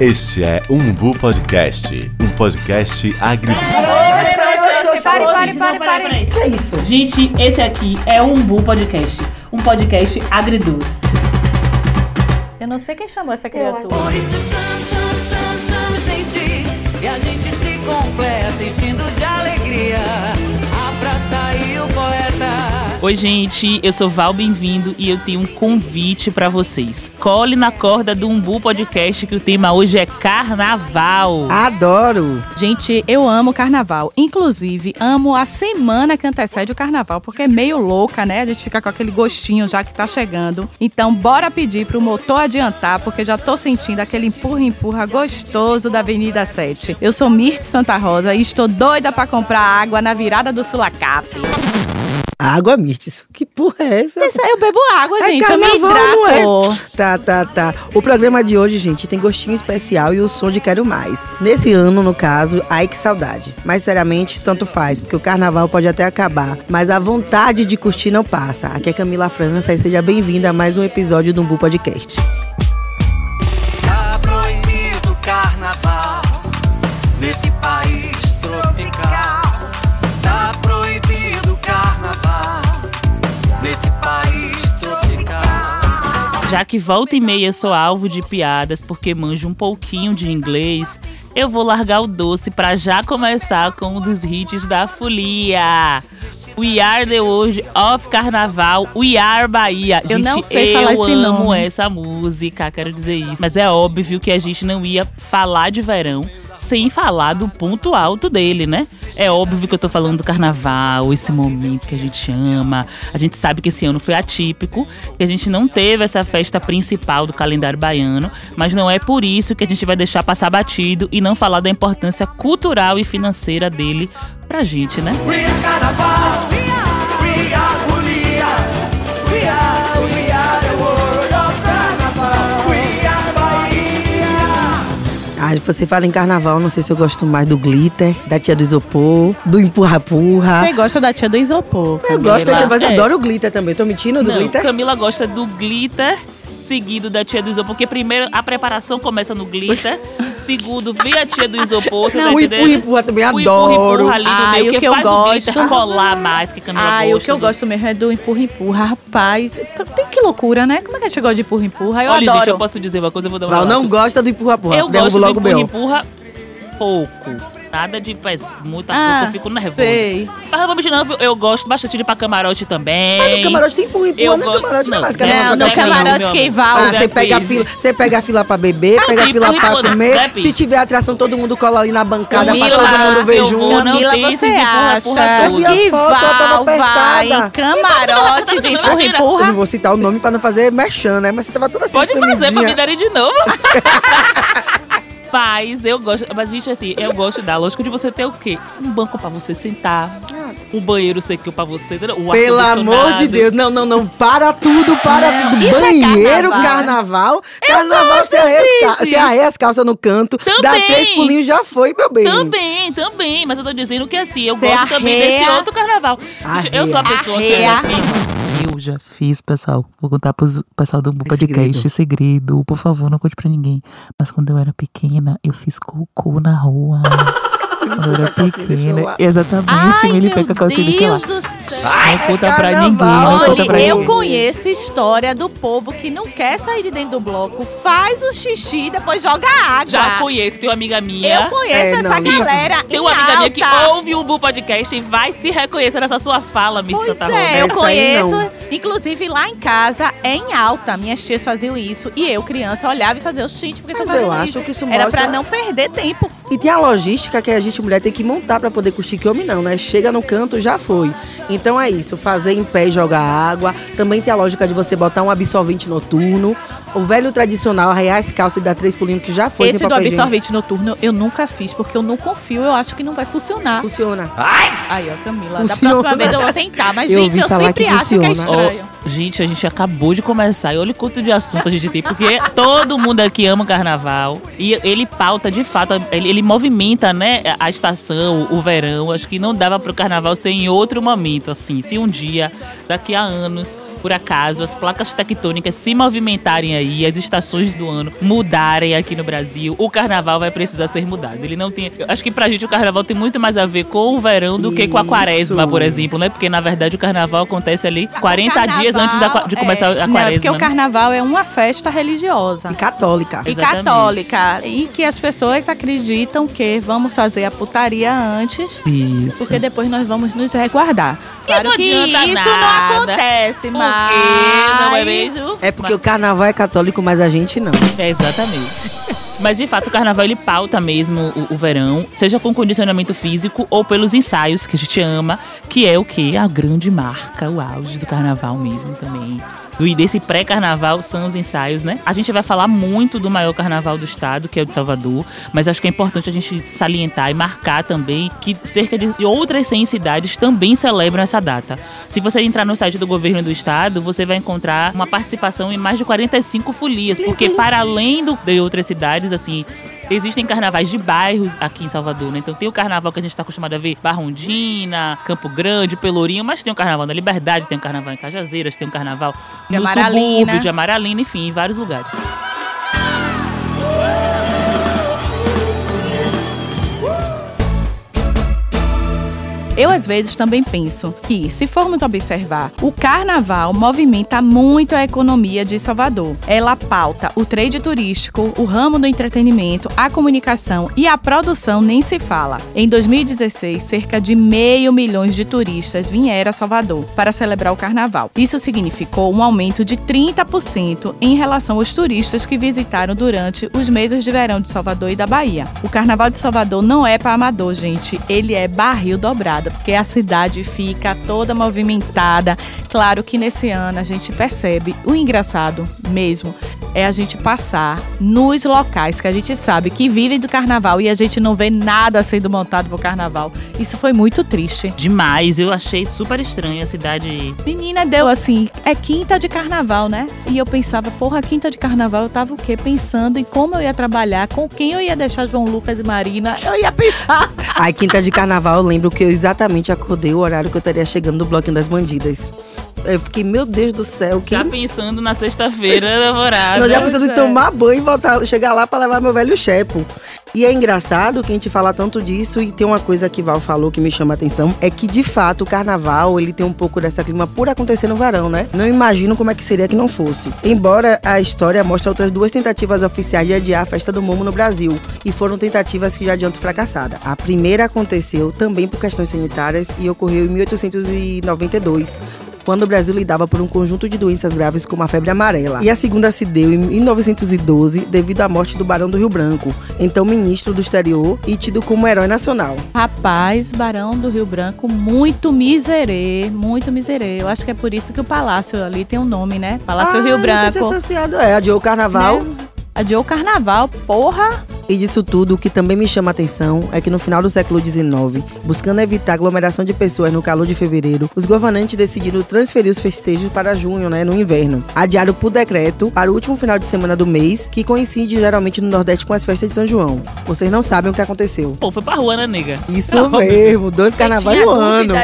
Este é Umbu Podcast, um podcast agri... Pare, pare, pare, pare. Que é isso? Gente, esse aqui é o Umbu Podcast, um podcast agridoce. Eu não sei quem chamou essa criatura. Por isso chama, chama, chama, chama, gente. E a gente se completa, enchendo de alegria. Oi, gente, eu sou Val Bem-vindo e eu tenho um convite pra vocês. Cole na corda do Umbu Podcast que o tema hoje é Carnaval. Adoro! Gente, eu amo carnaval. Inclusive, amo a semana que antecede o carnaval, porque é meio louca, né? A gente fica com aquele gostinho já que tá chegando. Então, bora pedir pro motor adiantar, porque já tô sentindo aquele empurra-empurra gostoso da Avenida 7. Eu sou Mirth Santa Rosa e estou doida pra comprar água na virada do Sulacap. Água Mirtes. Que porra é essa? Isso aí eu bebo água, É gente. eu me carnaval, não é? hidrato. Tá, tá, tá. O programa de hoje, gente, tem gostinho especial e o som de Quero Mais. Nesse ano, no caso, ai que saudade. Mas, seriamente, tanto faz, porque o carnaval pode até acabar, mas a vontade de curtir não passa. Aqui é Camila França e seja bem-vinda a mais um episódio do Umbu Podcast. Já que volta e meia eu sou alvo de piadas porque manjo um pouquinho de inglês, eu vou largar o doce pra já começar com um dos hits da folia. We Are the World of Carnaval, We Are Bahia. Eu Gente, não sei eu falar esse amo nome. essa música, quero dizer isso. Mas é óbvio que a gente não ia falar de verão sem falar do ponto alto dele, né? É óbvio que eu tô falando do carnaval, esse momento que a gente ama. A gente sabe que esse ano foi atípico, que a gente não teve essa festa principal do calendário baiano, mas não é por isso que a gente vai deixar passar batido e não falar da importância cultural e financeira dele pra gente, né? Carnaval, Ah, você fala em carnaval, não sei se eu gosto mais do glitter, da tia do isopor, do empurra-purra. Você gosta da tia do isopor? Eu gosto, mas É. adoro o glitter também. Tô mentindo do Não, glitter? Camila gosta do glitter, seguido da tia do isopor, porque primeiro a preparação começa no glitter, segundo vem a tia do isopor, você tá o entendendo? empurra-empurra também O adoro. empurra-empurra ali no Ai, meio, o que, que eu faz o gosto- glitter colar mais, que Camila Ah, gosta. o que eu do- gosto mesmo é do empurra-empurra. Rapaz, tem que loucura, né? Como é que a gente gosta de empurra-empurra? Eu Olha, adoro. gente, eu posso dizer uma coisa, eu vou dar uma Val não gosta do empurra-empurra. Eu Derrubo gosto logo do o empurra-empurra pouco. Nada de pes, muita Ah, pouco, eu fico nervosa. sei. Mas não vou mentir, não, eu gosto bastante de ir pra camarote também. Mas no camarote tem empurra-empurra, Eu não é gosto- camarote, não é não, mais não, carnaval. Não, no camarote meu que amor. Val. Ah, você pega, a Depende. fila, você pega a fila pra beber, Ah, pega a fila pra comer. Se tiver atração, todo mundo cola ali na bancada pra todo mundo ver eu junto. não Camila, você acha que Eu Val vai apertada. em camarote de Eu empurra-empurra? não vou citar o nome pra não fazer merchan, né? Mas você tava toda assim, Pode fazer pra me darem de novo. Paz, eu gosto. Mas, gente, assim, eu gosto da lógica de você ter o quê? Um banco pra você sentar. Um banheiro sequinho pra você. Um Pelo amor de. Deus, não, não, não, para tudo, para Não, tudo. isso é Banheiro, carnaval. carnaval. Carnaval, gosto, você arreia, você arreia as calças no canto, dá Também. três pulinhos, já foi, meu bem. Também, também. Mas eu tô dizendo que assim, eu Você gosto também desse arreia. outro carnaval. Gente, Eu sou a Arreia. pessoa que Arreia. eu fiz. Eu já fiz, pessoal. Vou contar pro pessoal do podcast, segredo. Por favor, não conte pra ninguém. Mas quando eu era pequena, eu fiz cocô na rua. Quando eu era pequena. Exatamente, Ai, me meu limpei com a calcinha. Deus do céu. Não conta pra carnaval. ninguém, não conta pra Olha, eu ninguém. conheço história do povo que não quer sair de dentro do bloco, faz o xixi, depois joga água. Já conheço, tem uma amiga minha. Eu conheço É, essa não, galera Tem em uma amiga minha que alta. ouve o Bu Podcast e vai se reconhecer nessa sua fala, Miss Pois Santa Rosa. é, eu conheço. Inclusive, lá em casa, é em alta. Minhas tias faziam isso. E eu, criança, olhava e fazia o xixi porque Mas tá eu acho isso. que isso Era mostra- pra não perder tempo. E tem a logística que a gente, mulher, tem que montar pra poder curtir que homem não, né? Chega no canto, já foi. Então é isso, fazer em pé e jogar água. Também tem a lógica de você botar um absorvente noturno. O velho tradicional, arrear as calças e dar três pulinhos, que já foi Esse sem do absorvente noturno eu nunca fiz, porque eu não confio. Eu acho que não vai funcionar. Funciona. Aí, ó, Camila. Funciona. Da próxima vez eu vou tentar. Mas, Eu gente, eu sempre que acho que é funciona. estranho. Ó, gente, a gente acabou de começar e olha o quanto de assunto a gente tem, porque todo mundo aqui ama o carnaval e ele pauta de fato, ele, ele movimenta, né, a estação, o verão. Acho que não dava pro carnaval ser em outro momento, assim. Se um dia, daqui a anos, por acaso as placas tectônicas se movimentarem aí, as estações do ano mudarem aqui no Brasil, o carnaval vai precisar ser mudado. Ele não tem. Eu acho que pra gente o carnaval tem muito mais a ver com o verão do que com a quaresma, Isso. por exemplo, né? Porque na verdade o carnaval acontece ali 40 dias antes da de começar é, a Não, quaresma. porque o né? carnaval é uma festa religiosa. E católica. E Exatamente. católica. E que as pessoas acreditam que vamos fazer a putaria antes, Isso. porque depois nós vamos nos resguardar. Claro não que isso não nada. acontece, Por mas... quê? Não é mesmo? É porque o carnaval é católico, mas a gente não. É, exatamente. Mas de fato o carnaval ele pauta mesmo o, o verão, seja com condicionamento físico ou pelos ensaios que a gente ama, que é o que? A grande marca, o auge do carnaval mesmo também. Do, desse pré-carnaval são os ensaios, né? A gente vai falar muito do maior carnaval do estado, que é o de Salvador, mas acho que é importante a gente salientar e marcar também que cerca de outras 100 cidades também celebram essa data. Se você entrar no site do governo do estado, você vai encontrar uma participação em mais de 45 folias, porque para além do, de outras cidades, assim, Existem carnavais de bairros aqui em Salvador, né? Então tem o carnaval que a gente está acostumado a ver, Barrondina, Campo Grande, Pelourinho, mas tem o carnaval na Liberdade, tem o carnaval em Cajazeiras, tem o carnaval De no Amaralina. subúrbio de Amaralina, enfim, em vários lugares. Eu, às vezes, também penso que, se formos observar, o carnaval movimenta muito a economia de Salvador. Ela pauta o trade turístico, o ramo do entretenimento, a comunicação e a produção nem se fala. Em 2016, cerca de meio milhões de turistas vieram a Salvador para celebrar o carnaval. Isso significou um aumento de 30% em relação aos turistas que visitaram durante os meses de verão de Salvador e da Bahia. O carnaval de Salvador não é para amador, gente. Ele é barril dobrado, porque a cidade fica toda movimentada. Claro que nesse ano a gente percebe o engraçado mesmo é a gente passar nos locais que a gente sabe que vivem do carnaval e a gente não vê nada sendo montado pro carnaval. Isso foi muito triste. Demais, eu achei super estranho a cidade. Menina, deu assim, é quinta de carnaval, né? E eu pensava, porra, quinta de carnaval, eu tava o quê? Pensando em como eu ia trabalhar, com quem eu ia deixar João Lucas e Marina. Eu ia pensar. Aí, quinta de carnaval, eu lembro que eu exatamente acordei o horário que eu estaria chegando no Bloquinho das Bandidas. Eu fiquei, meu Deus do céu, que. Já pensando na sexta-feira, namorada. Nós já precisamos é. de tomar banho e voltar, chegar lá pra levar meu velho chepo. E é engraçado que a gente fala tanto disso e tem uma coisa que Val falou que me chama a atenção, é que de fato o carnaval, ele tem um pouco dessa clima por acontecer no verão, né? Não imagino como é que seria que não fosse. Embora a história mostre outras duas tentativas oficiais de adiar a festa do Momo no Brasil, e foram tentativas que já adiantam fracassada. A primeira aconteceu também por questões sanitárias e ocorreu em 1892, quando o Brasil lidava por um conjunto de doenças graves como a febre amarela. E a segunda se deu em 1912 devido à morte do Barão do Rio Branco, então ministro do exterior e tido como herói nacional. Rapaz, Barão do Rio Branco, muito miserê, muito miserê. Eu acho que é por isso que o palácio ali tem um nome, né? Palácio Rio nunca tinha Branco. associado, é, adiou o carnaval. Né? Adiou o carnaval, porra. E disso tudo, o que também me chama a atenção é que no final do século XIX, buscando evitar aglomeração de pessoas no calor de fevereiro, os governantes decidiram transferir os festejos para junho, né, no inverno. Adiaram por decreto para o último final de semana do mês, que coincide geralmente no Nordeste com as festas de São João. Vocês não sabem o que aconteceu. Pô, foi pra rua, né, nega? Isso Não, mesmo, dois carnavais no ano.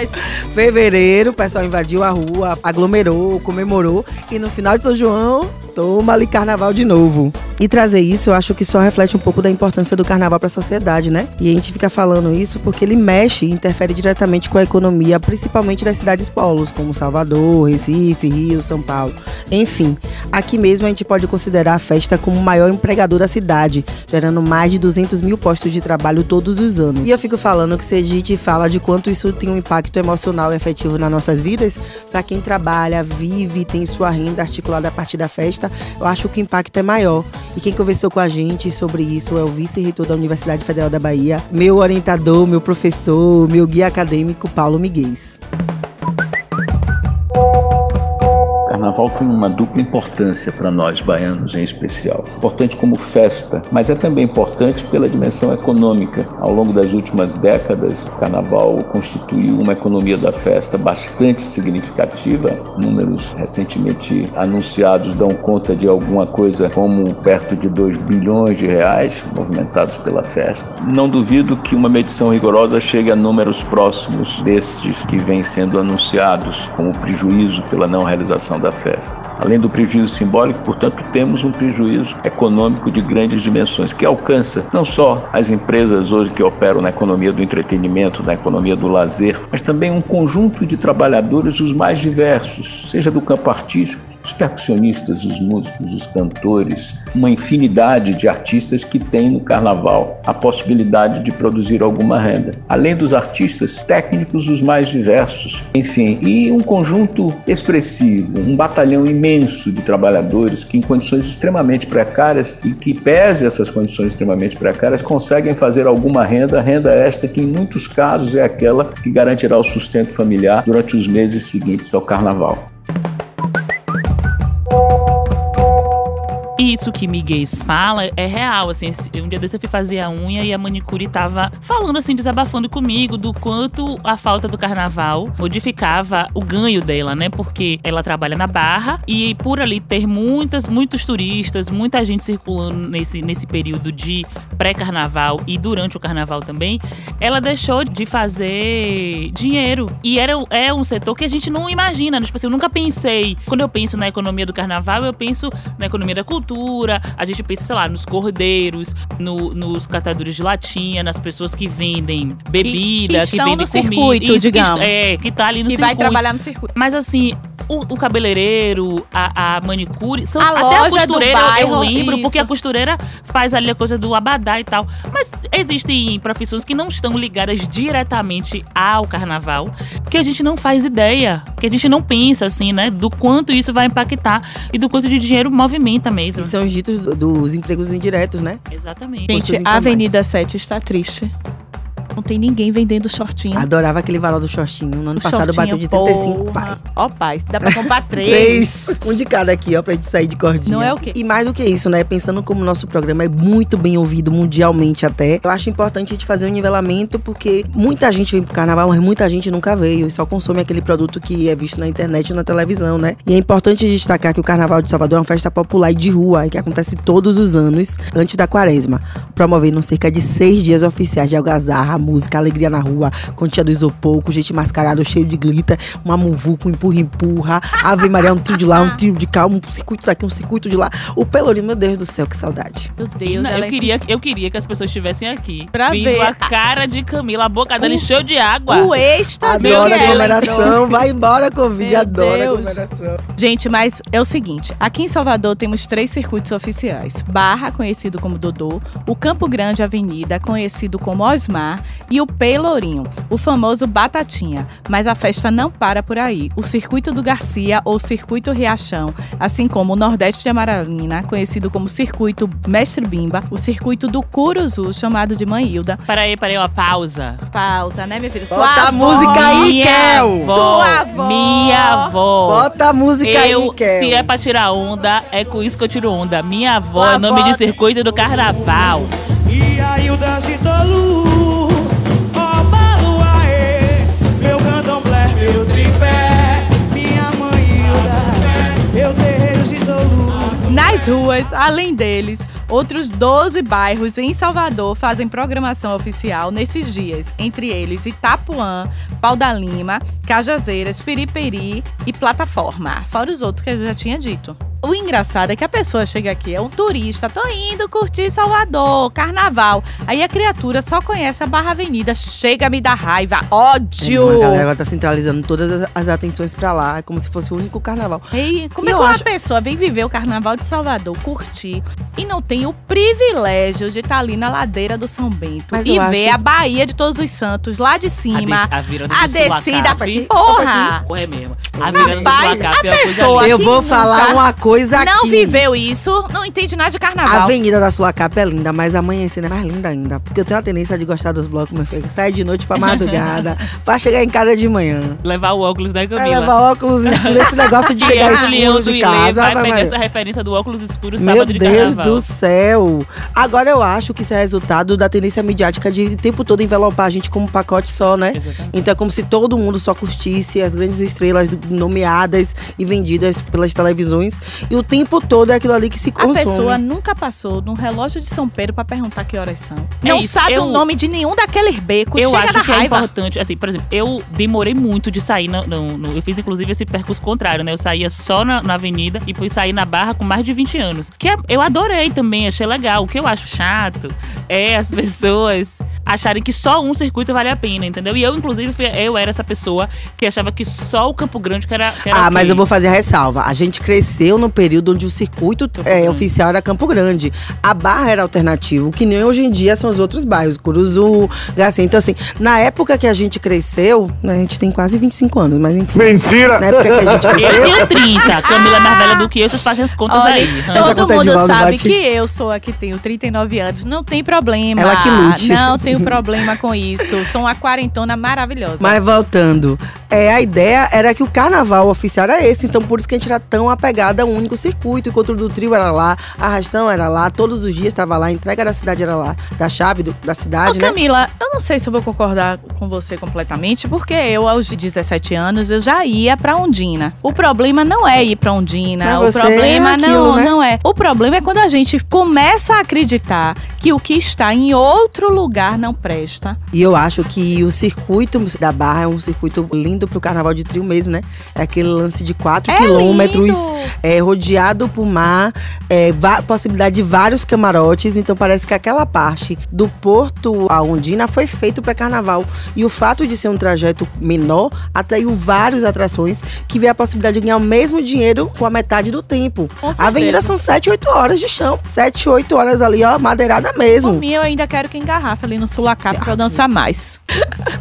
Fevereiro, o pessoal invadiu a rua, aglomerou, comemorou. E no final de São João, toma ali carnaval de novo. E trazer isso, eu acho que só reflete um pouco da importância do carnaval para a sociedade, né? E a gente fica falando isso porque ele mexe e interfere diretamente com a economia, principalmente das cidades polos, como Salvador, Recife, Rio, São Paulo. Enfim, aqui mesmo a gente pode considerar a festa como o maior empregador da cidade, gerando mais de 200 mil postos de trabalho todos os anos. E eu fico falando que a gente fala de quanto isso tem um impacto emocional e afetivo nas nossas vidas, para quem trabalha, vive, tem sua renda articulada a partir da festa, eu acho que o impacto é maior. E quem conversou com a gente sobre isso é o vice-reitor da Universidade Federal da Bahia, meu orientador, meu professor, meu guia acadêmico, Paulo Miguel. Carnaval tem uma dupla importância para nós baianos em especial. Importante como festa, mas é também importante pela dimensão econômica. Ao longo das últimas décadas, o carnaval constituiu uma economia da festa bastante significativa. Números recentemente anunciados dão conta de alguma coisa como perto de 2 bilhões de reais movimentados pela festa. Não duvido que uma medição rigorosa chegue a números próximos destes que vêm sendo anunciados como prejuízo pela não realização da festa. This. Além do prejuízo simbólico, portanto, temos um prejuízo econômico de grandes dimensões que alcança não só as empresas hoje que operam na economia do entretenimento, na economia do lazer, mas também um conjunto de trabalhadores os mais diversos, seja do campo artístico, os percussionistas, os músicos, os cantores, uma infinidade de artistas que tem no carnaval a possibilidade de produzir alguma renda. Além dos artistas, técnicos os mais diversos, enfim, e um conjunto expressivo, um batalhão imenso de trabalhadores que em condições extremamente precárias e que pese essas condições extremamente precárias conseguem fazer alguma renda, renda esta que em muitos casos é aquela que garantirá o sustento familiar durante os meses seguintes ao carnaval. Isso que Miguel fala é real, assim, um dia desse eu fui fazer a unha e a manicure tava falando assim, desabafando comigo do quanto a falta do carnaval modificava o ganho dela, né? Porque ela trabalha na Barra e por ali ter muitas, muitos turistas, muita gente circulando nesse, nesse período de pré-carnaval e durante o carnaval também, ela deixou de fazer dinheiro. E era, é um setor que a gente não imagina. né? Tipo assim, eu nunca pensei. Quando eu penso na economia do carnaval, eu penso na economia da cultura. A gente pensa, sei lá, nos cordeiros, no- nos catadores de latinha, nas pessoas que vendem bebida, que que, estão vendem no comida. circuito, que digamos. est- é, que tá ali no que vai circuito. trabalhar no circuito. Mas assim, o, o cabeleireiro, a, a manicure, são, A até a costureira eu bairro, lembro, porque isso. a costureira faz ali a coisa do abadá e tal. Mas existem profissões que não estão ligadas diretamente ao carnaval, que a gente não faz ideia, que a gente não pensa assim, né, do quanto isso vai impactar e do quanto de dinheiro movimenta mesmo. Que são os ditos do- dos empregos indiretos, né? Exatamente. Gente, a. Avenida 7 está triste. Não tem ninguém vendendo shortinho. Adorava aquele valor do shortinho. No ano O passado bateu de 35, porra. pai. Ó, pai, dá pra comprar três. Três. Um de cada aqui, ó, pra gente sair de cordinha. Não é o quê? E mais do que isso, né? Pensando como o nosso programa é muito bem ouvido mundialmente até, eu acho importante a gente fazer um nivelamento, porque muita gente vem pro carnaval, mas muita gente nunca veio e só consome aquele produto que é visto na internet e na televisão, né? E é importante destacar que o Carnaval de Salvador é uma festa popular e de rua, que acontece todos os anos, antes da quaresma, promovendo cerca de seis dias oficiais de algazarra, música, alegria na rua, quantia do isopor, com gente mascarada, cheio de glitter, uma muvuca, um empurra-empurra, Ave Maria, um trio de lá, um trio de cá, um circuito daqui, um circuito de lá. O Pelourinho, meu Deus do céu, que saudade. Meu Deus, Não, ela eu, é queria, eu queria que as pessoas estivessem aqui. Pra Vindo ver. a cara de Camila, a boca dela encheu de água. O êxtase Adoro aglomeração, vai embora, Covid, Meu adoro Deus. aglomeração. Gente, mas é o seguinte: aqui em Salvador temos três circuitos oficiais: Barra, conhecido como Dodô, o Campo Grande Avenida, conhecido como Osmar, e o Pelourinho, o famoso Batatinha. Mas a festa não para por aí. O Circuito do Garcia ou Circuito Riachão, assim como o Nordeste de Amaralina, conhecido como Circuito Mestre Bimba, o Circuito do Curuzu, chamado de Manhilda. Peraí, peraí, uma pausa. Pausa, né, minha filha? Bota Sua a música aí, Kel. avó, Sua avó. minha avó. Bota a música eu, aí, Kel. se é pra tirar onda, é com isso que eu tiro onda. Minha avó Sua é nome avó- de circuito do carnaval. E aí o dance tolu, ó Nas ruas, além deles, outros 12 bairros em Salvador fazem programação oficial nesses dias, entre eles Itapuã, Pau da Lima, Cajazeiras, Piripiri e Plataforma, fora os outros que eu já tinha dito. O engraçado é que a pessoa chega aqui, é um turista, tô indo curtir Salvador, carnaval. Aí a criatura só conhece a Barra Avenida, chega a me dar raiva, ódio! A galera tá centralizando todas as, as atenções pra lá, é como se fosse o único carnaval. Ei, como E é que uma acho- pessoa vem viver o Carnaval de Salvador, curtir, e não tem o privilégio de estar ali na ladeira do São Bento Mas e ver acho- a Baía de Todos os Santos lá de cima, a, des- a a do descida, Sulacap. porra! Porra, é mesmo. A virada do Rapaz, Sulacap a é pessoa-. Eu vou nunca- falar uma coisa não aqui. viveu isso, não entende nada de A carnaval. Avenida da sua capa é linda, mas amanhecendo é mais linda ainda. Porque eu tenho a tendência de gostar dos blocos, meu filho. Sai de noite pra madrugada, pra chegar em casa de manhã. Levar o óculos da Vai Camila. levar óculos escuros, esse negócio de chegar leão escuro do de casa. vai vai, pegar essa referência do óculos escuro Meu sábado de Deus carnaval. do céu! Agora eu acho que isso é resultado da tendência midiática de o tempo todo envelopar a gente como um pacote só, né? Exatamente. Então é como se todo mundo só curtisse as grandes estrelas nomeadas e vendidas pelas televisões. E o tempo todo é aquilo ali que se A consome. pessoa nunca passou num relógio de São Pedro pra perguntar que horas são. É não isso, sabe eu- o nome de nenhum daqueles becos. Eu Chega acho da que é raiva. importante, assim, por exemplo, eu demorei muito de sair no, no- no- Eu fiz, inclusive, esse percurso contrário, né? Eu saía só na, na avenida e fui sair na barra com mais de 20 anos. Que é- eu adorei também, achei legal. O que eu acho chato é as pessoas acharem que só um circuito vale a pena, entendeu? E eu, inclusive, fui- eu era essa pessoa que achava que só o Campo Grande que era. que era Ah, mas ok. eu vou fazer a ressalva. A gente cresceu no período onde o circuito é, oficial era Campo Grande. A Barra era alternativo, que nem hoje em dia são os outros bairros, Curuzu, Garcia. Então, assim, na época que a gente cresceu, né, a gente tem quase 25 anos, mas enfim. Mentira! Na época que a gente Eu cresceu. tenho 30, Camila é mais velha do que eu, vocês fazem as contas Olha, aí. Todo mundo sabe bate. que eu sou a que tenho 39 anos. Não tem problema. Ela que lute. Não tenho problema com isso. Sou uma quarentona maravilhosa. Mas voltando, é, a ideia era que o carnaval oficial era esse, então por isso que a gente era tão apegada a um único circuito. O encontro do trio era lá, arrastão era lá, todos os dias estava lá, a entrega da cidade era lá, da chave do- da Ô, cidade, né? Camila, eu não sei se eu vou concordar com você completamente, porque eu, aos 17 anos, eu já ia pra Ondina. O problema não é ir pra Ondina. Pra o você problema é aquilo, não, né? não é. O problema é quando a gente começa a acreditar que o que está em outro lugar não presta. E eu acho que o circuito da Barra é um circuito lindo pro carnaval de trio mesmo, né? É aquele lance de 4 É quilômetros, é, rodeado por mar, é, possibilidade de vários camarotes. Então parece que aquela parte do Porto a Ondina foi feito para carnaval. E o fato de ser um trajeto menor atraiu várias atrações que vê a possibilidade de ganhar o mesmo dinheiro com a metade do tempo. A avenida são 7, 8 horas de chão. 7, 8 horas ali, ó, madeirada Por mesmo. mim, eu ainda quero que engarrafa ali no Sulacap pra eu dançar mais.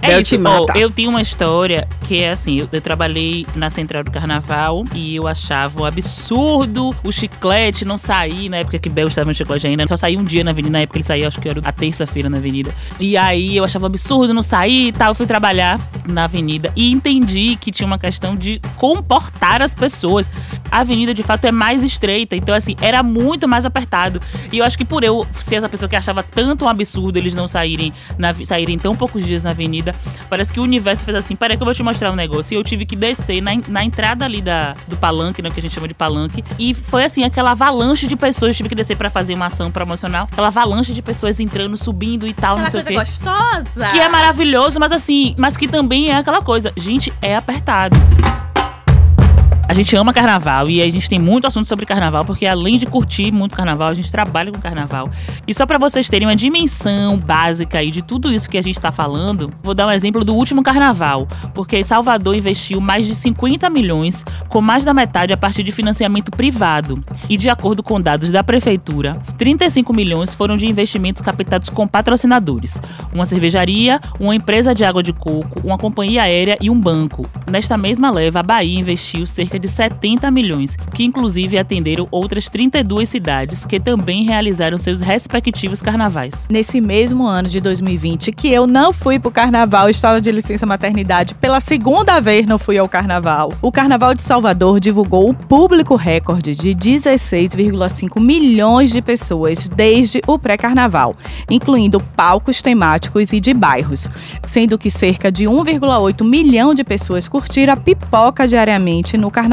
É Bel isso, te ó, eu tenho uma história que é assim, eu, eu trabalhei na Central do Carnaval e eu achava um absurdo o chiclete não sair, na época que Bel estava no chiclete ainda, só saía um dia na avenida, na época ele saía, acho que era a terça-feira na avenida. E aí eu achava um absurdo não sair e tal, eu fui trabalhar na avenida e entendi que tinha uma questão de comportar as pessoas. A avenida de fato é mais estreita, então assim, era muito mais apertado. E eu acho que por eu ser essa pessoa que achava tanto um absurdo eles não saírem, na, saírem tão poucos dias na avenida, parece que o universo fez assim: peraí, que eu vou te mostrar um negócio. E eu tive que descer na, na entrada ali da, do palanque, né, que a gente chama de palanque. E foi assim: aquela avalanche de pessoas. Eu tive que descer pra fazer uma ação promocional. Aquela avalanche de pessoas entrando, subindo e tal, não sei o quê. gostosa. Que é maravilhoso, mas assim, mas que também é aquela coisa. Gente, é apertado. A gente ama carnaval e a gente tem muito assunto sobre carnaval, porque além de curtir muito carnaval, a gente trabalha com carnaval. E só pra vocês terem uma dimensão básica aí de tudo isso que a gente tá falando, vou dar um exemplo do último carnaval, porque Salvador investiu mais de 50 milhões, com mais da metade a partir de financiamento privado. E de acordo com dados da prefeitura, 35 milhões foram de investimentos captados com patrocinadores, uma cervejaria, uma empresa de água de coco, uma companhia aérea e um banco. Nesta mesma leva, a Bahia investiu cerca de 70 milhões, que inclusive atenderam outras 32 cidades que também realizaram seus respectivos carnavais. Nesse mesmo ano de 2020, que eu não fui pro carnaval, estava de licença maternidade, pela segunda vez não fui ao carnaval. O Carnaval de Salvador divulgou o público recorde de 16,5 milhões de pessoas desde o pré-carnaval, incluindo palcos temáticos e de bairros, sendo que cerca de 1,8 milhão de pessoas curtiram a pipoca diariamente no carnaval.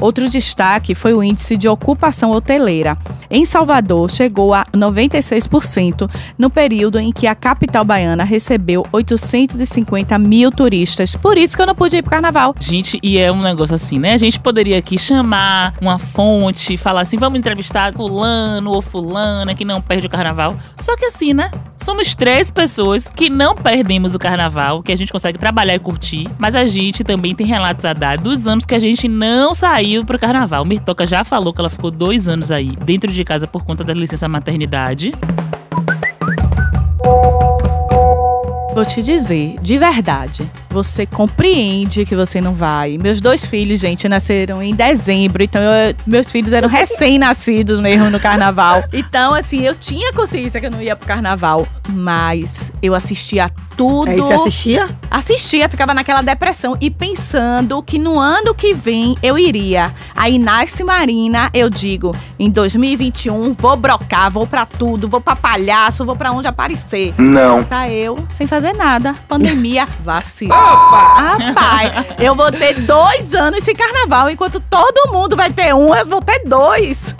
Outro destaque foi o índice de ocupação hoteleira. Em Salvador, chegou a 96% no período em que a capital baiana recebeu 850 mil turistas. Por isso que eu não pude ir pro carnaval. Gente, e é um negócio assim, né? A gente poderia aqui chamar uma fonte, falar assim, vamos entrevistar fulano ou fulana que não perde o carnaval. Só que assim, né? Somos três pessoas que não perdemos o carnaval, que a gente consegue trabalhar e curtir, mas a gente também tem relatos a dar dos anos que a gente não saiu pro carnaval. Mirtoca já falou que ela ficou dois anos aí dentro de casa por conta da licença maternidade. Vou te dizer, de verdade, você compreende que você não vai. Meus dois filhos, gente, nasceram em dezembro, então eu- meus filhos eram recém-nascidos mesmo no carnaval. Então, assim, eu tinha consciência que eu não ia pro carnaval, mas eu assistia tudo. Aí você assistia? Assistia, ficava naquela depressão e pensando que no ano que vem eu iria. Aí nasce Marina, eu digo, em 2021 vou brocar, vou pra tudo, vou pra palhaço, vou pra onde aparecer. Não. Tá eu sem fazer nada. Pandemia, vacina. Rapaz, eu vou ter dois anos sem carnaval, enquanto todo mundo vai ter um, eu vou ter dois.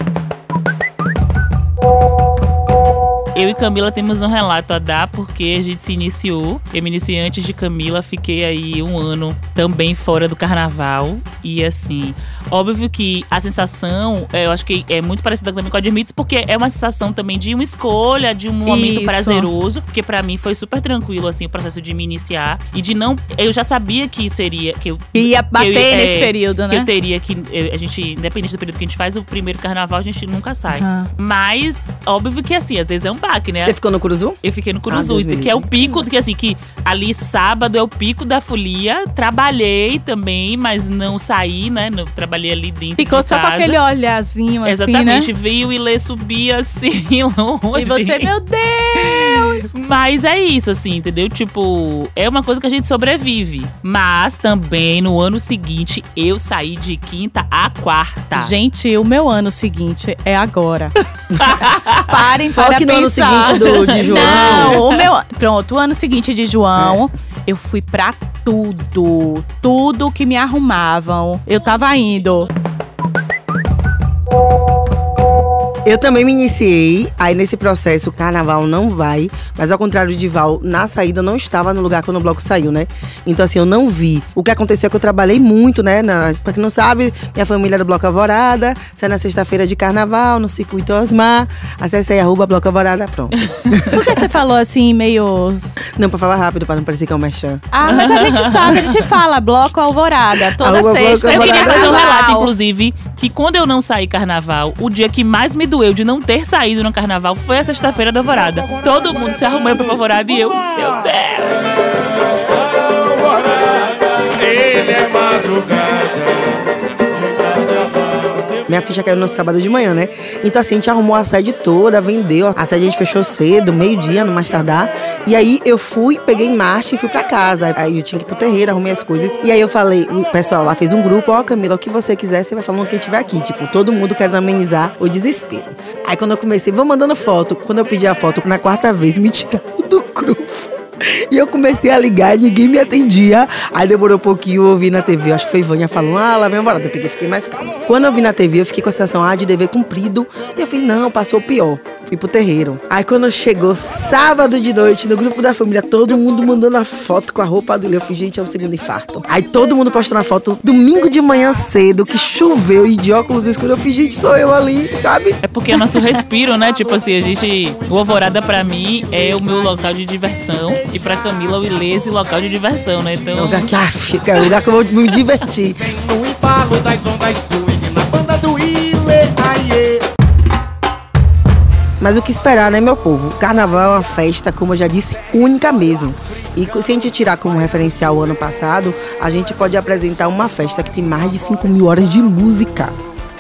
Eu e Camila temos um relato a dar porque a gente se iniciou. Eu me iniciei antes de Camila, fiquei aí um ano também fora do carnaval. E assim, óbvio que a sensação, é, eu acho que é muito parecida também com a de Mitos, porque é uma sensação também de uma escolha, de um momento Isso. prazeroso. Porque pra mim foi super tranquilo, assim, o processo de me iniciar. E de não. Eu já sabia que seria. Que eu, Ia bater eu- é, nesse período, que né? eu teria que. eu- A gente, independente do período que a gente faz, o primeiro carnaval a gente nunca sai. Aham. Mas, óbvio que assim, às vezes é um né? Você ficou no Curuzu? Eu fiquei no Ah, Curuzu, me que é o pico, que assim, que ali sábado é o pico da folia. Trabalhei também, mas não saí, né? Não, trabalhei ali dentro Ficou de só com aquele olhazinho assim, Exatamente, né? veio e Lê subia assim, longe. E você, meu Deus! Mas é isso, assim, entendeu? Tipo, é uma coisa que a gente sobrevive. Mas também no ano seguinte, eu saí de quinta a quarta. Gente, o meu ano seguinte é agora. Parem para Foque no ano pensar. Seguinte do, de João. Não, o meu. Pronto, o ano seguinte de João, eu fui pra tudo. Tudo que me arrumavam. Eu tava indo. Eu também me iniciei, aí nesse processo o carnaval não vai, mas ao contrário de Val, na saída eu não estava no lugar quando o bloco saiu, né? Então assim, eu não vi. O que aconteceu é que eu trabalhei muito, né? Na, pra quem não sabe, minha família é do Bloco Alvorada, sai na sexta-feira de carnaval, no Circuito Osmar, acesse aí, arroba Bloco Alvorada, pronto. Por que você falou assim, meio. não, pra falar rápido, pra não parecer que é um merchan. Ah, mas a gente sabe, a gente fala bloco alvorada. Toda Arroba bloco sexta. Eu queria fazer um relato, inclusive, que quando eu não saí carnaval, o dia que mais me doeu de não ter saído no carnaval foi a sexta-feira da Alvorada. Todo mundo se arrumando pra Alvorada e eu, meu Deus. Ele é madrugada. Minha ficha caiu no sábado de manhã, né? Então, assim, a gente arrumou a sede toda, vendeu. A sede a gente fechou cedo, meio-dia, no mais tardar. E aí eu fui, peguei marcha e fui pra casa. Aí eu tinha que ir pro terreiro, arrumei as coisas. E aí eu falei, o pessoal lá fez um grupo, ó, Camila, o que você quiser, você vai falando quem tiver aqui. Tipo, todo mundo querendo amenizar o desespero. Aí quando eu comecei, vou mandando foto. Quando eu pedi a foto, na quarta vez, me tiraram do grupo. E eu comecei a ligar e ninguém me atendia. Aí demorou um pouquinho, eu ouvi na TV, acho que foi Vânia falando, ah, lá vem a varada. Eu peguei fiquei mais calma. Quando eu vi na TV, eu fiquei com a sensação, ah, de dever cumprido. E eu fiz, não, passou pior. Fui pro terreiro. Aí quando chegou sábado de noite, no grupo da família, todo mundo mandando a foto com a roupa dele. Eu fiz, gente, é um segundo infarto. Aí todo mundo postando a foto domingo de manhã cedo, que choveu e de óculos escuros. Eu fiz, gente, sou eu ali, sabe? É porque é o nosso respiro, né? Tipo assim, a gente. O Alvorada pra mim é o meu local de diversão. E pra Camila, o Ilese, local de diversão, né? É Então. um lugar que, ah, fica, é um lugar que eu vou me divertir. No embalo das ondas swing, na banda do Ile, aie. Mas o que esperar, né, meu povo? O carnaval é uma festa, como eu já disse, única mesmo. E se a gente tirar como referencial o ano passado, a gente pode apresentar uma festa que tem mais de 5 mil horas de música.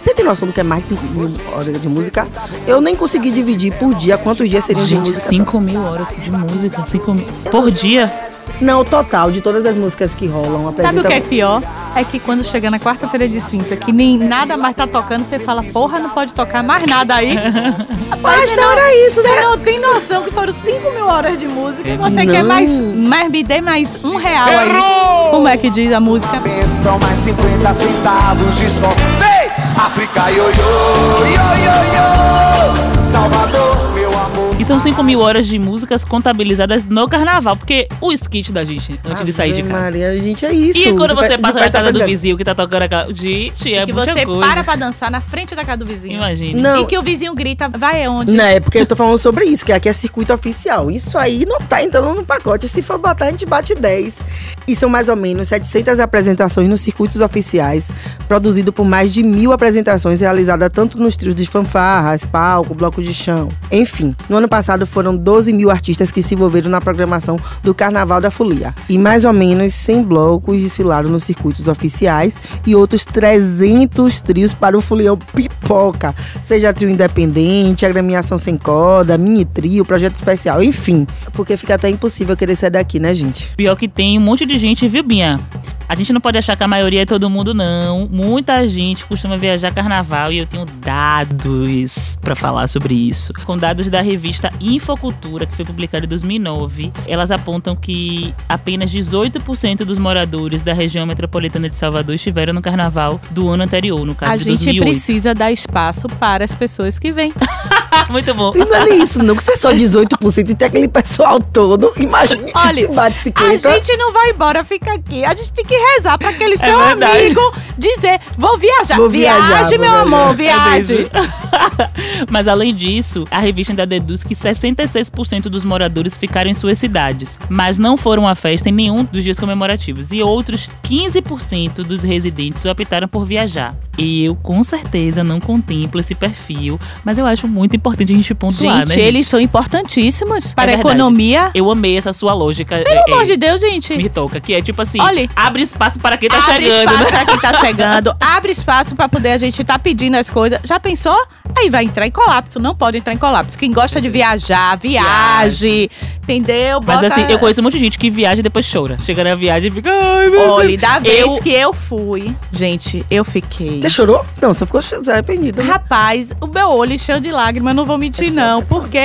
Você tem noção do que é mais de 5 mil horas de música? Eu nem consegui dividir por dia quantos dias seriam de Gente, música. 5 mil horas de música. 5 mil. Por dia. Não, o total de todas as músicas que rolam. Sabe Apresenta... o que é pior? É que quando chega na quarta-feira de cinta, que nem nada mais tá tocando, você fala, porra, não pode tocar mais nada aí. Mas não era isso, Você né? não tem noção que foram 5 mil horas de música e você Não. quer mais, mais. Me dê mais um real aí. Como é que diz a música? São mais 50 centavos de som. África, ioiô, ioiô, Salvador, meu amor. E são 5 mil horas de músicas contabilizadas no carnaval. Porque o skit da gente, antes de sair de Ave casa. Maria, gente, é isso. E quando você passa na casa do pra- vizinho que tá tocando aquela. Gente, é que muita você coisa. para pra dançar na frente da casa do vizinho. Imagine. Não. E que o vizinho grita, vai aonde? Não, é porque eu tô falando sobre isso, que aqui é circuito oficial. Isso aí não tá entrando no pacote. Se for botar, a gente bate 10. E são mais ou menos 700 apresentações nos circuitos oficiais, produzido por mais de mil apresentações realizadas tanto nos trios de fanfarras, palco, bloco de chão. Enfim, no ano passado foram 12 mil artistas que se envolveram na programação do Carnaval da Folia. E mais ou menos 100 blocos desfilaram nos circuitos oficiais e outros 300 trios para o Folião Pipoca. Seja trio independente, agremiação sem corda, mini trio, projeto especial, enfim. Porque fica até impossível querer sair daqui, né, gente? Pior que tem um monte de gente, viu, Binha? A gente não pode achar que a maioria é todo mundo, não. Muita gente costuma viajar carnaval e eu tenho dados pra falar sobre isso. Com dados da revista Infocultura, que foi publicada em 2009, elas apontam que apenas 18% dos moradores da região metropolitana de Salvador estiveram no carnaval do ano anterior, no caso A de gente 2008. precisa dar espaço para as pessoas que vêm. Muito bom. E não é nem isso, não, que você é só 18% e tem aquele pessoal todo. Imagine Olha, se bate A 50. gente não vai embora, fica aqui. A gente tem que rezar para aquele seu verdade. amigo dizer: vou viajar. Vou viajar, viaje, vou meu viajar. amor, É viaje. mesmo. Mas além disso, a revista ainda deduz que 66% dos moradores ficaram em suas cidades, mas não foram à festa em nenhum dos dias comemorativos. E outros 15% dos residentes optaram por viajar. E eu com certeza não contemplo esse perfil, mas eu acho muito importante a gente pontuar, Gente, né? eles são importantíssimos para a verdade. economia. Eu amei essa sua lógica. Pelo é, amor é, de Deus, gente. me toca, que é tipo assim, Olha, abre espaço para quem tá abre chegando, espaço né? para quem tá chegando. abre espaço para poder a gente tá pedindo as coisas. Já pensou? Aí vai entrar em colapso. Não pode entrar em colapso. Quem gosta de viajar, viaje. Entendeu? Mas Bota- assim, eu conheço um monte de gente que viaja e depois chora. Chega na viagem e fica. Ai, meu Olha, Deus." da vez Eu- que eu fui, gente, eu fiquei. Você chorou? Não, você ficou arrependida. né? Rapaz, o meu olho cheio de lágrimas, não vou mentir, não. Porque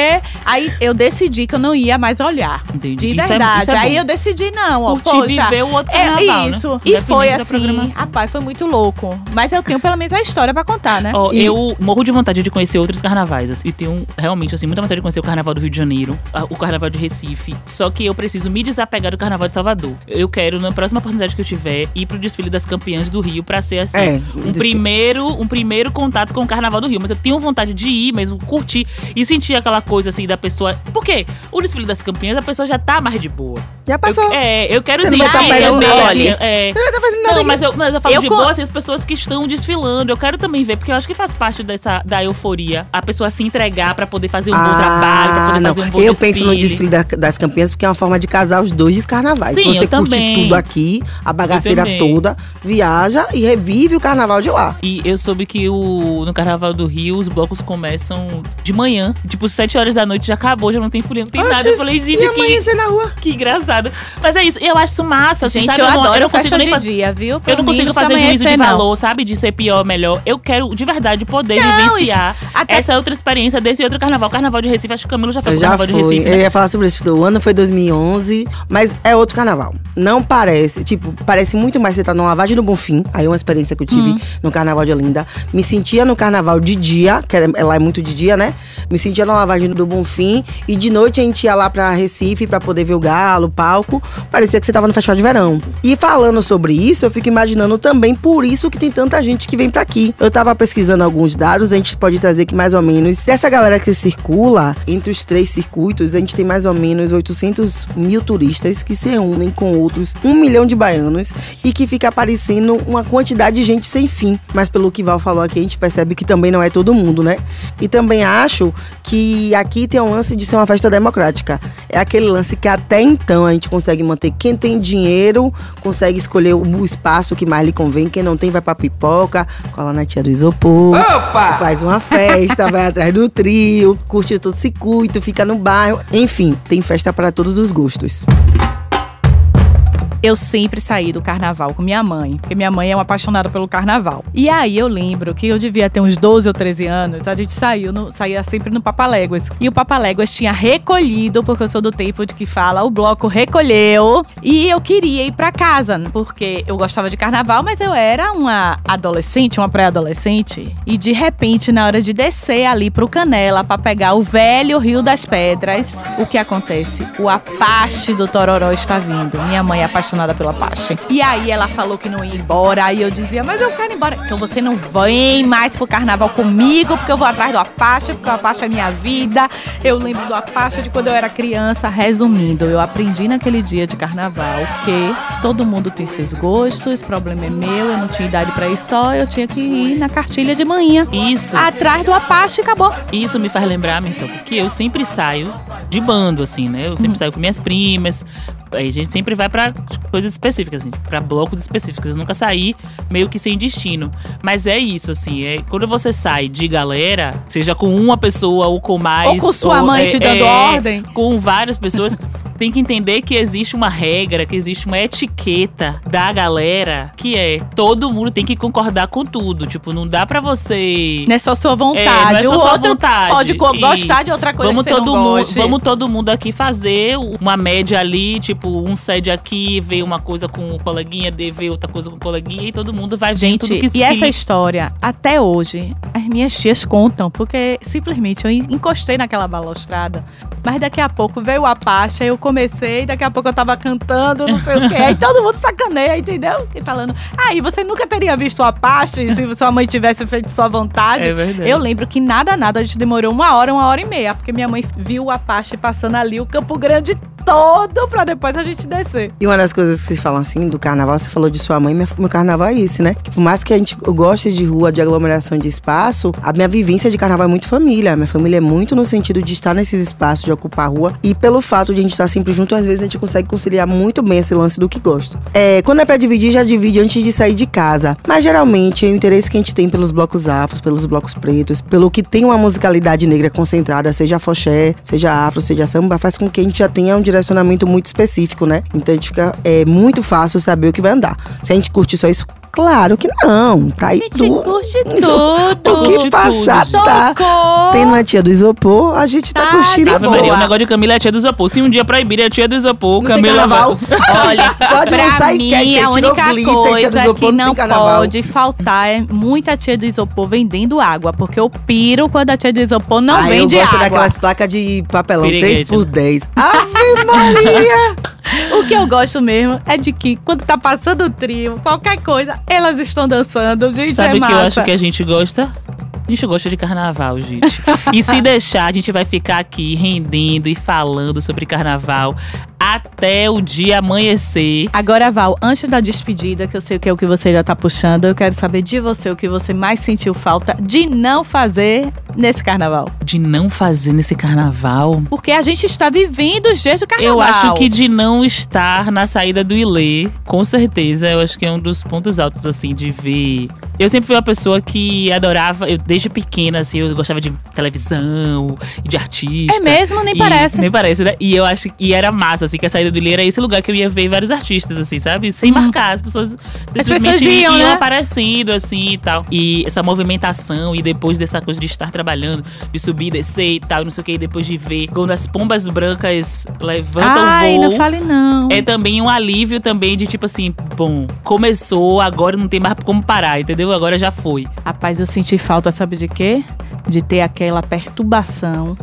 aí eu decidi que eu não ia mais olhar. Entendi. De Isso é- verdade. isso é aí eu decidi, não, ó. Curtir Poxa, viver o outro é carnaval, isso. né? E foi assim, rapaz, foi muito louco. Mas eu tenho pelo menos a história pra contar, né? Ó, E- Eu morro de vontade de conhecer outros carnavais. assim, e tenho realmente, assim, muita vontade de conhecer o carnaval do Rio de Janeiro, o carnaval de Recife. Só que eu preciso me desapegar do carnaval de Salvador. Eu quero, na próxima oportunidade que eu tiver, ir pro desfile das campeãs do Rio pra ser assim. É, um desfile. primeiro, um primeiro contato com o carnaval do Rio. Mas eu tenho vontade de ir mesmo, curtir e sentir aquela coisa assim da pessoa. Por quê? O desfile das campeãs, a pessoa já tá mais de boa. Já passou. Eu, é, eu quero Você não vai tá fazendo nada aqui. é, Você não tá fazendo nada não, aqui. mas eu, mas eu falo Eu de boa, assim, as pessoas que estão desfilando. Eu quero também ver, porque eu acho que faz parte dessa, da euforia. A pessoa se entregar pra poder fazer um bom trabalho, pra poder Ah, não. fazer um bom Eu desfile. penso no desfile da- das campeãs porque é uma forma de casar os dois carnavais. Sim, Você eu curte também. tudo aqui, a bagaceira toda, viaja e revive o carnaval de lá. E eu soube que o, no Carnaval do Rio, os blocos começam de manhã. Tipo, 7 horas da noite já acabou, já não tem folia, não tem nada. Eu falei, gente, E que, na rua. que engraçado. Mas é isso, eu acho isso massa, assim, Gente, sabe? eu, não, adoro eu não consigo festa nem de fazer. dia, viu? Pra Eu não mim, consigo fazer juízo de não. valor, sabe? De ser pior ou melhor. Eu quero, de verdade, poder Não, vivenciar isso- até- essa outra experiência desse outro carnaval. Carnaval de Recife, acho que o Camilo já foi Eu pro já Carnaval fui. de Recife. Eu né? ia falar sobre isso. O ano foi 2011, mas é outro carnaval. Não parece, tipo, parece muito mais você tá numa lavagem do Bonfim. Aí é uma experiência que eu tive Hum. no carnaval de Olinda. Me sentia no carnaval de dia, que lá é muito de dia, né? Me sentia na lavagem do Bonfim. E de noite a gente ia lá pra Recife pra poder ver o galo, o palco. Parecia que você tava no festival de verão. E falando sobre isso, eu fico imaginando também por isso que tem tanta gente que vem pra aqui. Eu tava pesquisando alguns dados, a gente pode trazer que mais ou menos, essa galera que circula entre os três circuitos, a gente tem mais ou menos 800 mil turistas que se reúnem com outros um milhão de baianos e que fica aparecendo uma quantidade de gente sem fim. Mas pelo que Val falou aqui, a gente percebe que também não é todo mundo, né? E também acho que aqui tem um lance de ser uma festa democrática. É aquele lance que até então a gente consegue manter quem tem dinheiro, consegue escolher o espaço que mais lhe convém, quem não tem vai pra pipoca, cola na tia do isopor, faz uma festa, vai atrás do trio, curte todo o circuito, fica no bairro. Enfim, tem festa para todos os gostos. Eu sempre saí do carnaval com minha mãe, porque minha mãe é uma apaixonada pelo carnaval. E aí eu lembro que eu devia ter uns 12 ou 13 anos, a gente saiu, no, saía sempre no Papaléguas. E o Papaléguas tinha recolhido, porque eu sou do tempo de que fala, o bloco recolheu. E eu queria ir pra casa, porque eu gostava de carnaval, mas eu era uma adolescente, uma pré-adolescente. E de repente, na hora de descer ali pro Canela pra pegar o velho Rio das Pedras, o que acontece? O Apache do Tororó está vindo. Minha mãe é apaixonada apaixonada pela Apache. E aí ela falou que não ia embora. Aí eu dizia, mas eu quero ir embora. Então você não vem mais pro carnaval comigo, porque eu vou atrás do Apache, porque o Apache é minha vida. Eu lembro do Apache de quando eu era criança. Resumindo, eu aprendi naquele dia de carnaval que todo mundo tem seus gostos, problema é meu, eu não tinha idade pra ir só, eu tinha que ir na cartilha de manhã. Isso. Atrás do Apache acabou. Isso me faz lembrar, Mirton, que eu sempre saio de bando, assim, né? Eu sempre saio com minhas primas. Aí a gente sempre vai pra coisas específicas, assim, pra blocos específicos. Eu nunca saí meio que sem destino. Mas é isso, assim, é quando você sai de galera, seja com uma pessoa ou com mais. Ou com sua mãe é, te dando é, ordem. Com várias pessoas. Tem que entender que existe uma regra, que existe uma etiqueta da galera, que é todo mundo tem que concordar com tudo. Tipo, não dá pra você. Não é só sua É, não é vontade. só o outro vontade. pode co- gostar Isso. de outra coisa vamos que todo mundo. Vamos todo mundo aqui fazer uma média ali, tipo, um cede aqui, vê uma coisa com o coleguinha, de vê outra coisa com o coleguinha, e todo mundo vai vendo tudo Gente, que e essa história, até hoje, as minhas tias contam, porque simplesmente eu encostei naquela balustrada, mas daqui a pouco veio o Apache, aí eu comecei, daqui a pouco eu tava cantando, não sei o quê, aí todo mundo sacaneia, entendeu? E falando, aí você nunca teria visto o Apache se sua mãe tivesse feito sua vontade. É verdade. Eu lembro que nada, nada, a gente demorou uma hora, uma hora e meia, porque minha mãe viu o Apache passando ali, o Campo Grande todo, pra depois a gente descer. E uma das coisas que vocês falam assim do carnaval, você falou de sua mãe, meu carnaval é esse, né? Que por mais que a gente goste de rua, de aglomeração de espaço, a minha vivência de carnaval é muito família. Minha família é muito no sentido de estar nesses espaços, de ocupar a rua. E pelo fato de a gente estar sempre junto, às vezes a gente consegue conciliar muito bem esse lance do que gosta. É, quando é pra dividir, já divide antes de sair de casa. Mas geralmente, o interesse que a gente tem pelos blocos afros, pelos blocos pretos, pelo que tem uma musicalidade negra concentrada, seja foché, seja afro, seja samba, faz com que a gente já tenha um direcionamento muito específico, né? Então a gente fica é muito fácil saber o que vai andar. Se a gente curtir só isso, claro que não. Tá aí tudo. curte O Curte que passar tudo, tá. Tem uma tia do isopor, a gente tá, Tá curtindo de Ave. Maria, o negócio de Camila é a tia do isopor. Se um dia proibirem a tia do isopor, Não tem Camila carnaval? vai- Olha, Pode pra não sair mim, cat, a tirou única glitter, tia do coisa isopor, que não não pode faltar é muita tia do isopor vendendo água. Porque eu piro quando a tia do isopor não ah, vende eu gosto água. daquelas placas de papelão, Piriguete, 3 por né? 10. Ave Maria! O que eu gosto mesmo é de que quando tá passando o trio, qualquer coisa, elas estão dançando. Gente, Sabe é o que eu acho que a gente gosta? A gente gosta de carnaval, gente. E se deixar, a gente vai ficar aqui rendendo e falando sobre carnaval até o dia amanhecer. Agora, Val, antes da despedida, que eu sei que é o que você já tá puxando, eu quero saber de você o que você mais sentiu falta de não fazer nesse carnaval. De não fazer nesse carnaval. Porque a gente está vivendo os dias do carnaval. Eu acho que de não estar na saída do Ilê, com certeza, eu acho que é um dos pontos altos, assim, de ver. Eu sempre fui uma pessoa que adorava, eu, desde pequena, assim, eu gostava de televisão e de artista. É mesmo? Nem E- parece. Nem parece, né? E eu acho e era massa, assim, que a saída do Ilê era esse lugar que eu ia ver vários artistas, assim, sabe? Sem marcar. As pessoas simplesmente pessoas iam, né? aparecendo, assim e tal. E essa movimentação, e depois dessa coisa de estar trabalhando, de subir, descer e tal, não sei o que, e depois de ver quando as pombas brancas levantam Ai, voo. não fale não. É também um alívio também de tipo assim, bom, começou, agora não tem mais como parar, entendeu? Agora já foi. Rapaz, eu senti falta, sabe de quê? De ter aquela perturbação.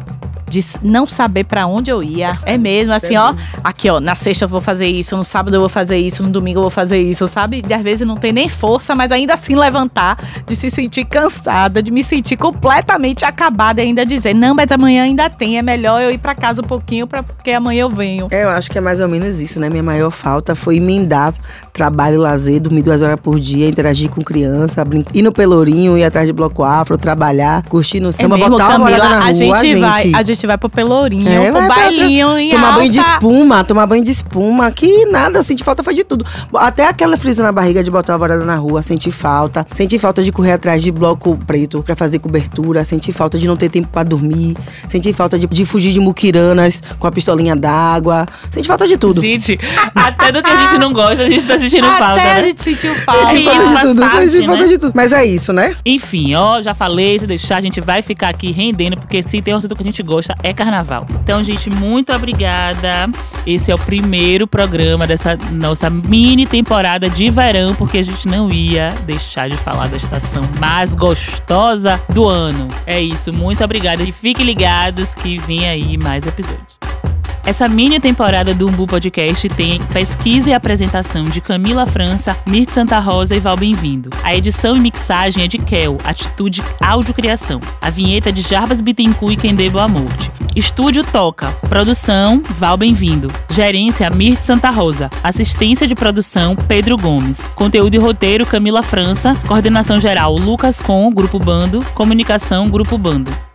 De não saber pra onde eu ia. É mesmo, assim, ó. Aqui, ó, na sexta eu vou fazer isso, no sábado eu vou fazer isso, no domingo eu vou fazer isso, sabe? E às vezes não tem nem força, mas ainda assim levantar, de se sentir cansada, de me sentir completamente acabada e ainda dizer, não, mas amanhã ainda tem, é melhor eu ir pra casa um pouquinho, pra, porque amanhã eu venho. É, eu acho que é mais ou menos isso, né? Minha maior falta foi emendar trabalho, lazer, dormir duas horas por dia, interagir com criança, brin... ir no pelourinho, ir atrás de bloco afro, trabalhar, curtir no samba, é mesmo, botar uma Camila, olhada na a rua, gente, vai, gente. a gente vai pro Pelourinho, É, pro bailinho em Tomar banho de alta. espuma, tomar banho de espuma. Que nada, eu senti falta foi de tudo. Até aquela frisa na barriga de botar a varada na rua, senti falta. Senti falta de correr atrás de bloco preto pra fazer cobertura. Senti falta de não ter tempo pra dormir. Senti falta de, de fugir de muquiranas com a pistolinha d'água. Senti falta de tudo. Gente, até do que a gente não gosta, a gente tá sentindo Até falta, a né? gente sentiu falta. Senti Senti falta de tudo, parte, senti falta né? de tudo. Mas é isso, né? Enfim, ó, já falei, se deixar, a gente vai ficar aqui rendendo, porque se tem um assunto que a gente gosta, é carnaval. Então, gente, muito obrigada. Esse é o primeiro programa dessa nossa mini temporada de verão, porque a gente não ia deixar de falar da estação mais gostosa do ano. É isso, muito obrigada. E fiquem ligados que vem aí mais episódios. Essa mini temporada do Umbu Podcast tem pesquisa e apresentação de Camila França, Mirth Santa Rosa e Val Bem-vindo. A edição e mixagem é de Kel, Atitude Áudio Criação. A vinheta é de Jarbas Bittencourt e Quendê Boa Morte. Estúdio Toca. Produção, Val Bem-vindo. Gerência, Mirth Santa Rosa. Assistência de produção, Pedro Gomes. Conteúdo e roteiro, Camila França. Coordenação geral, Lucas Com, Grupo Bando. Comunicação, Grupo Bando.